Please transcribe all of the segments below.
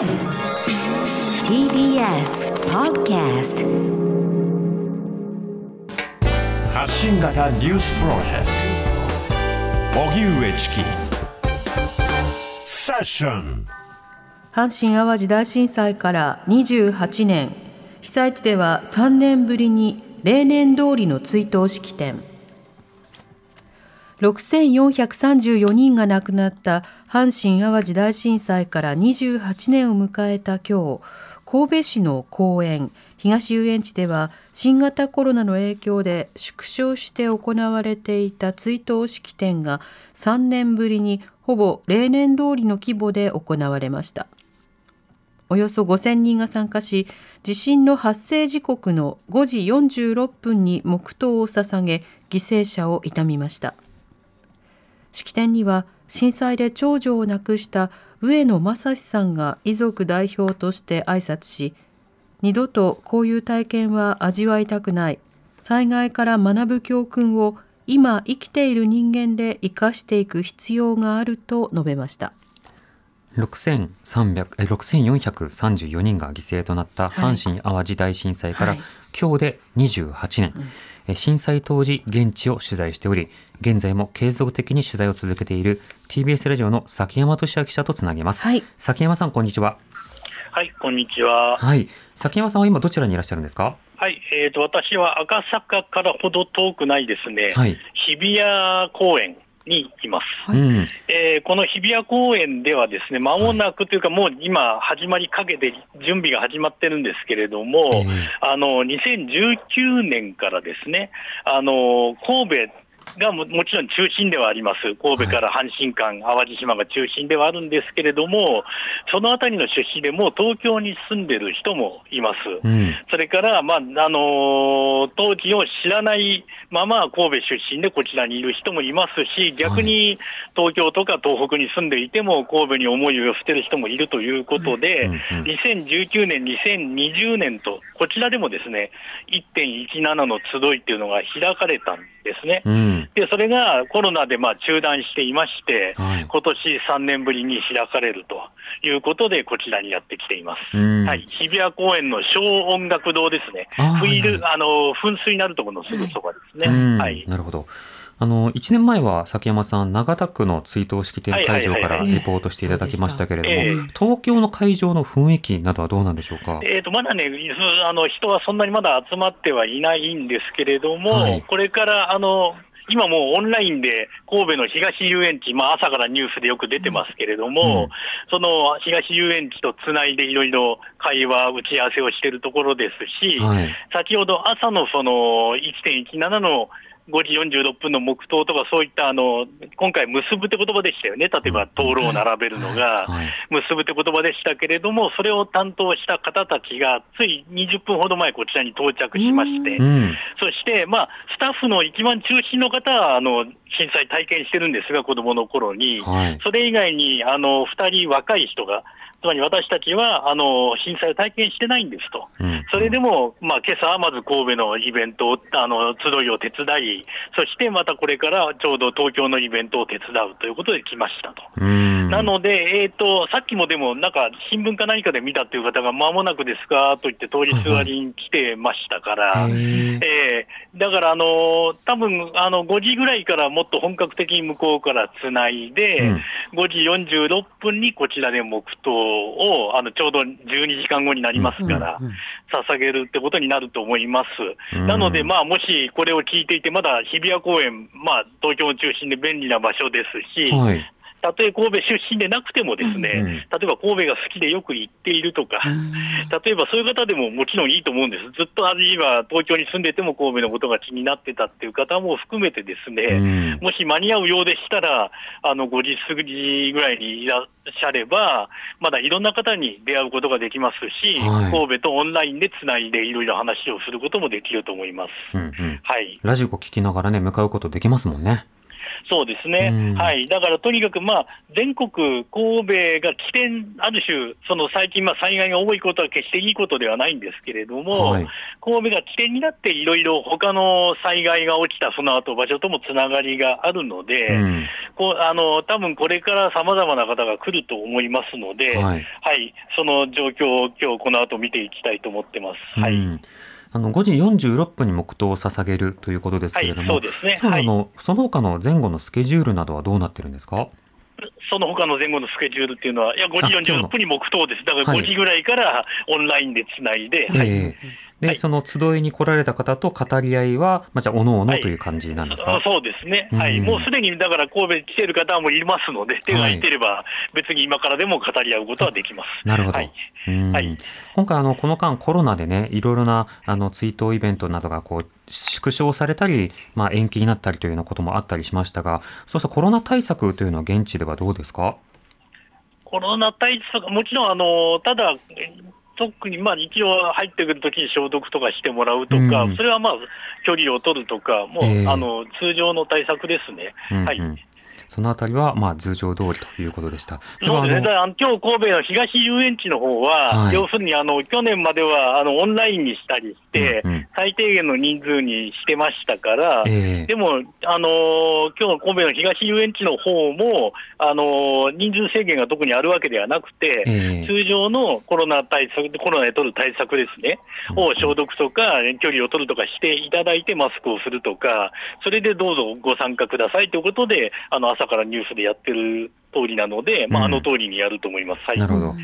TBS Podcast 発信型ニュースプロジェクト。荻上チキセッション阪神・淡路大震災から28年。被災地では3年ぶりに例年通りの追悼式典6434人が亡くなった阪神・淡路大震災から28年を迎えた今日神戸市の公園東遊園地では新型コロナの影響で縮小して行われていた追悼式典が3年ぶりにほぼ例年通りの規模で行われました。およそ5000人が参加し地震の発生時刻の5時46分に黙祷を捧げ犠牲者を悼みました。式典には震災で長女を亡くした上野正史さんが遺族代表として挨拶し二度とこういう体験は味わいたくない。災害から学ぶ教訓を今生きている人間で生かしていく必要があると述べました。6434人が犠牲となった阪神・淡路大震災から今日で28年、うん、震災当時現地を取材しており現在も継続的に取材を続けている TBS ラジオの崎山俊明記者とつなげます、はい、崎山さんこんにちははい、こんにちは。はい、崎山さんは今どちらにいらっしゃるんですか？はい、えっ、ー、と、私は赤坂からほど遠くないですね。はい、日比谷公園にいます、はい、えー、この日比谷公園では、ですね間もなくというか、もう今、始まりかけて、準備が始まってるんですけれども、えー、あの2019年からですね、あの神戸がももちろん中心ではあります、神戸から阪神間、淡路島が中心ではあるんですけれども、そのあたりの出身でもう東京に住んでる人もいます、うん、それから、まああのー、当時を知らないまま神戸出身でこちらにいる人もいますし、逆に東京とか東北に住んでいても、神戸に思いを寄せてる人もいるということで、うんうん、2019年、2020年と、こちらでもですね1.17の集いっていうのが開かれたん。ですね。うん。でそれがコロナでまあ中断していまして、はい、今年3年ぶりに開かれるということで、こちらにやってきています、はい、日比谷公園の小音楽堂ですね、フィール、あの噴水になるところのすぐそばですね。はい、なるほどあの1年前は崎山さん、長田区の追悼式典会場からリポートしていただきましたけれども、はいはいはい東京の会場の雰囲気などはどうなんでしょうか、えーと、まだねあの、人はそんなにまだ集まってはいないんですけれども、はい、これからあの今もうオンラインで神戸の東遊園地、まあ、朝からニュースでよく出てますけれども、うん、その東遊園地とつないでいろいろ会話、打ち合わせをしているところですし、はい、先ほど朝のその1.17の5時46分の黙祷とか、そういったあの今回、結ぶって言葉でしたよね、例えば灯籠を並べるのが、結ぶって言葉でしたけれども、それを担当した方たちが、つい20分ほど前、こちらに到着しまして、そして、まあ、スタッフの一番中心の方は、あの震災体験してるんですが、子どもの頃に、それ以外にあの2人若い人が、つまり私たちはあの震災を体験してないんですと、うん、それでも、まあ今朝はまず神戸のイベントを、あの集いを手伝い、そしてまたこれからちょうど東京のイベントを手伝うということで来ましたと。なので、えーと、さっきもでも、なんか新聞か何かで見たという方が、まもなくですかと言って、通りすがりに来てましたから、えー、だから、あの多分あの5時ぐらいからもっと本格的に向こうからつないで、うん、5時46分にこちらで黙祷をあのちょうど12時間後になりますから、捧げるってことになると思います。なので、まあ、もしこれを聞いていて、まだ日比谷公園、まあ、東京を中心で便利な場所ですし、はい、たとえ神戸出身でなくても、ですね、うん。うん、例えば神戸が好きでよく行っているとか、例えばそういう方でももちろんいいと思うんです、ずっとあるいは東京に住んでても神戸のことが気になってたっていう方も含めて、ですね、うん、もし間に合うようでしたら、あの5時過ぎぐらいにいらっしゃれば、まだいろんな方に出会うことができますし、はい、神戸とオンラインでつないでいろいろ話をすることもできると思います。うんうん、はい、ラジオを聞きながらね、向かうことできますもんね。そうですね、うん。はい、だからとにかく、まあ、全国、神戸が起点、ある種、その最近、まあ、災害が多いことは決していいことではないんですけれども、はい。神戸が起点になって、いろいろ他の災害が起きたその後場所ともつながりがあるので、うん。こうあの多分これからさまざまな方が来ると思いますので、ははいい。その状況を今日この後見ていきたいと思ってます。はい。うんあの5時46分に黙祷を捧げるということですけれども、はいそうですね。のその他の前後のスケジュールなどはどうなってるんですか？その他の前後のスケジュールっていうのは、いや、5あ今日の時46分に黙祷です。だからはい5時ぐらいからオンラインでつないで、はいえ。えで、はい。その集いに来られた方と語り合いは、まあ、じゃあ、おのおのという感じなんですか、あそうですね、はい、うんもうすでにだから神戸に来てる方もいますので、手が空いてれば、別に今からでも語り合うことはできます。なるほど。はい。今回あの、この間コロナでね、いろいろなあの追悼イベントなどがこう縮小されたり、まあ、延期になったりというようなこともあったりしましたが、そうしたコロナ対策というのは現地ではどうですか？コロナ対策、もちろん、あのただ、特にまあ一応入ってくるときに消毒とかしてもらうとか、うんそれはまあ距離を取るとか、もう、ええ。あの通常の対策ですね。はいうん。うんそのあたりは、まあ、通常通りということでした。そうですね、だ今日神戸の東遊園地の方は、はい。要するにあの去年まではあのオンラインにしたりして、うんうん最低限の人数にしてましたから、ええ。でも、あのー今日の神戸の東遊園地の方も、あのー人数制限が特にあるわけではなくて、ええ。通常のコロナ対策、コロナで取る対策ですね、を消毒とか、距離を取るとかしていただいて、マスクをするとか、それでどうぞご参加くださいということで、あの朝からニュースでやってる通りなので、まあ、うんあの通りにやると思います。はいなるほど。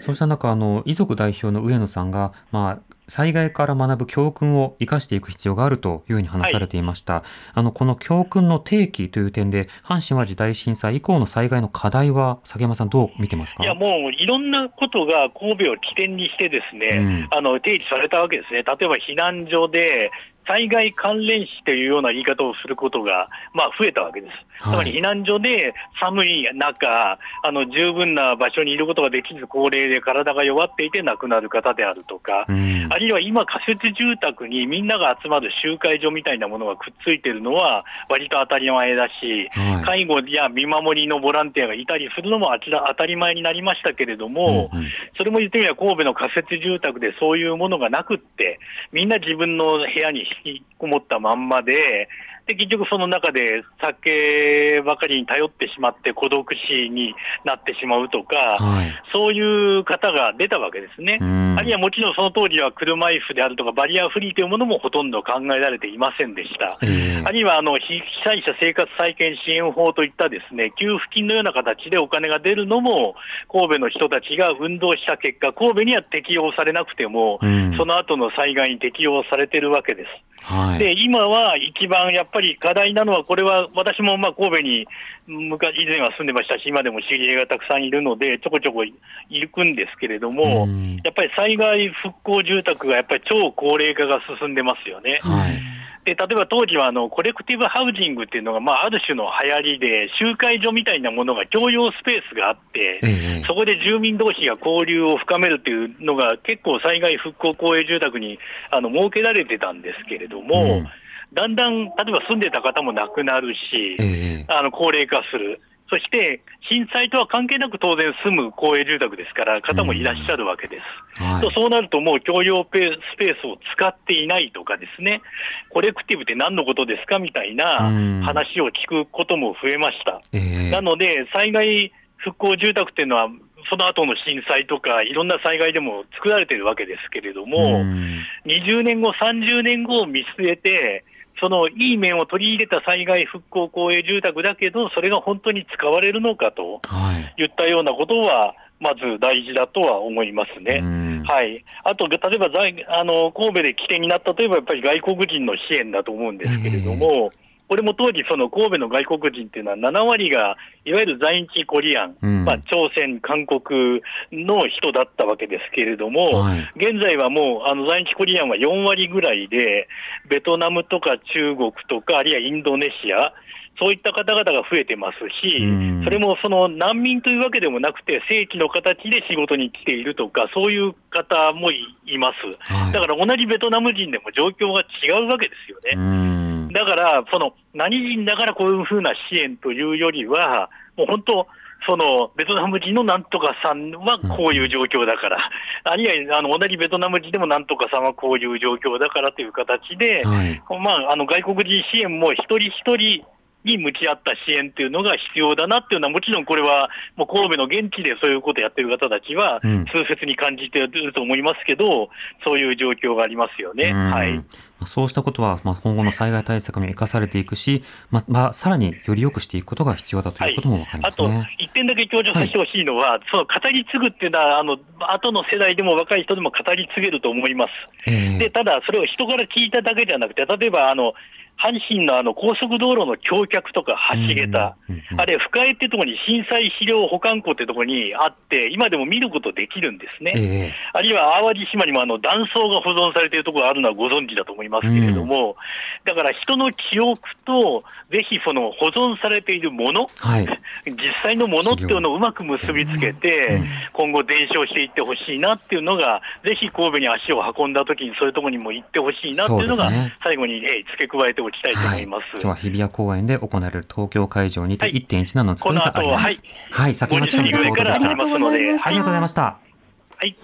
そうした中、あの遺族代表の上野さんが、まあ、災害から学ぶ教訓を生かしていく必要があるというふうに話されていました。あのこの教訓の提起という点で、阪神・淡路大震災以降の災害の課題は、佐山さん、どう見てますか？いやもういろんなことが神戸を起点にして、ですね、うんあの提起されたわけですね、例えば避難所で災害関連死というような言い方をすることが、まあ、増えたわけです。はい。つまり避難所で寒い中、あの十分な場所にいることができず、高齢で体が弱っていて亡くなる方であるとか、うん。あるいは今、仮設住宅にみんなが集まる集会所みたいなものがくっついてるのは、割と当たり前だし、はい。介護や見守りのボランティアがいたりするのもあちら当たり前になりましたけれども、うんうん。それも言ってみれば神戸の仮設住宅でそういうものがなくって、みんな自分の部屋に引きこもったまんまで、で結局その中で酒ばかりに頼ってしまって孤独死になってしまうとか、はいそういう方が出たわけですね。うんあるいはもちろんその当時は車椅子であるとかバリアフリーというものもほとんど考えられていませんでした。ええあるいはあの被災者生活再建支援法といったですね給付金のような形でお金が出るのも、神戸の人たちが運動した結果、神戸には適用されなくても、うんその後の災害に適用されてるわけです。はい。で今は一番やっぱり課題なのは、これは私もまあ神戸に昔以前は住んでましたし、今でも知り合いがたくさんいるので、ちょこちょこ行くんですけれども、うん。やっぱり災害復興住宅がやっぱり超高齢化が進んでますよね。はいで例えば当時はあのコレクティブハウジングっていうのが、まあ、ある種の流行りで、集会所みたいなものが共用スペースがあって、ええそこで住民同士が交流を深めるっていうのが、結構災害復興公営住宅にあの設けられてたんですけれども、うん。だんだん例えば住んでた方も亡くなるし、ええ。あの高齢化する。そして震災とは関係なく当然住む公営住宅ですから、方もいらっしゃるわけです。はい。とそうなると、もう共用ペスペースを使っていないとかですね、コレクティブって何のことですかみたいなうん。話を聞くことも増えました。ええ。なので、災害復興住宅っていうのは、その後の震災とか、いろんな災害でも作られてるわけですけれども、うん。20年後、30年後を見据えて、そのいい面を取り入れた災害復興公営住宅だけど、それが本当に使われるのかとはい。言ったようなことは、まず大事だとは思いますね。うん。はい、あと、例えば在あの神戸で起点になったといえば、やっぱり外国人の支援だと思うんですけれども、これも当時、その神戸の外国人っていうのは、7割がいわゆる在日コリアン、うん。まあ、朝鮮、韓国の人だったわけですけれども、はい。現在はもうあの在日コリアンは4割ぐらいで、ベトナムとか中国とか、あるいはインドネシア、そういった方々が増えてますし、うん。それもその難民というわけでもなくて、正規の形で仕事に来ているとか、そういう方もいいます。はい。だから同じベトナム人でも状況が違うわけですよね。うんだから、その何人だからこういうふうな支援というよりは、もう本当、そのベトナム人のなんとかさんはこういう状況だから、あるいはあの同じベトナム人でもなんとかさんはこういう状況だからという形で、はい。まあ、あの外国人支援も一人一人に向き合った支援っていうのが必要だなっていうのは、もちろんこれはもう神戸の現地でそういうことをやってる方たちはうん、痛切に感じていると思いますけど、そういう状況がありますよね。うんはい。そうしたことは、まあ、今後の災害対策に生かされていくし、まあ、まあ、さらにより良くしていくことが必要だということもわかりまあとすね。、一点だけ強調させてほしいのは、その語り継ぐっていうのは、あの後の世代でも若い人でも語り継げると思います。ええ。でただ、それを人から聞いただけじゃなくて、例えばあの阪神のあの高速道路の橋脚とか橋桁、うんうんうんあれ、深江ってところに震災資料保管庫ってところにあって、今でも見ることできるんですね。ええ。あるいは淡路島にもあの断層が保存されているところがあるのはご存知だと思いますけれども、だから人の記憶と、ぜひその保存されているもの、はい。実際のものっていうのをうまく結びつけてうん、今後、伝承していってほしいなっていうのが、ぜひ神戸に足を運んだときに、そういうところにも行ってほしいなっていうのが最後に、えー付け加えておきたいと思います。今日は日比谷公園で行われる東京会場にてはい1.17の集いがあります。はい、先ほど記者のサポートでした。ありがとうございましたありがとうございました。はい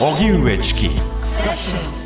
荻上チキ.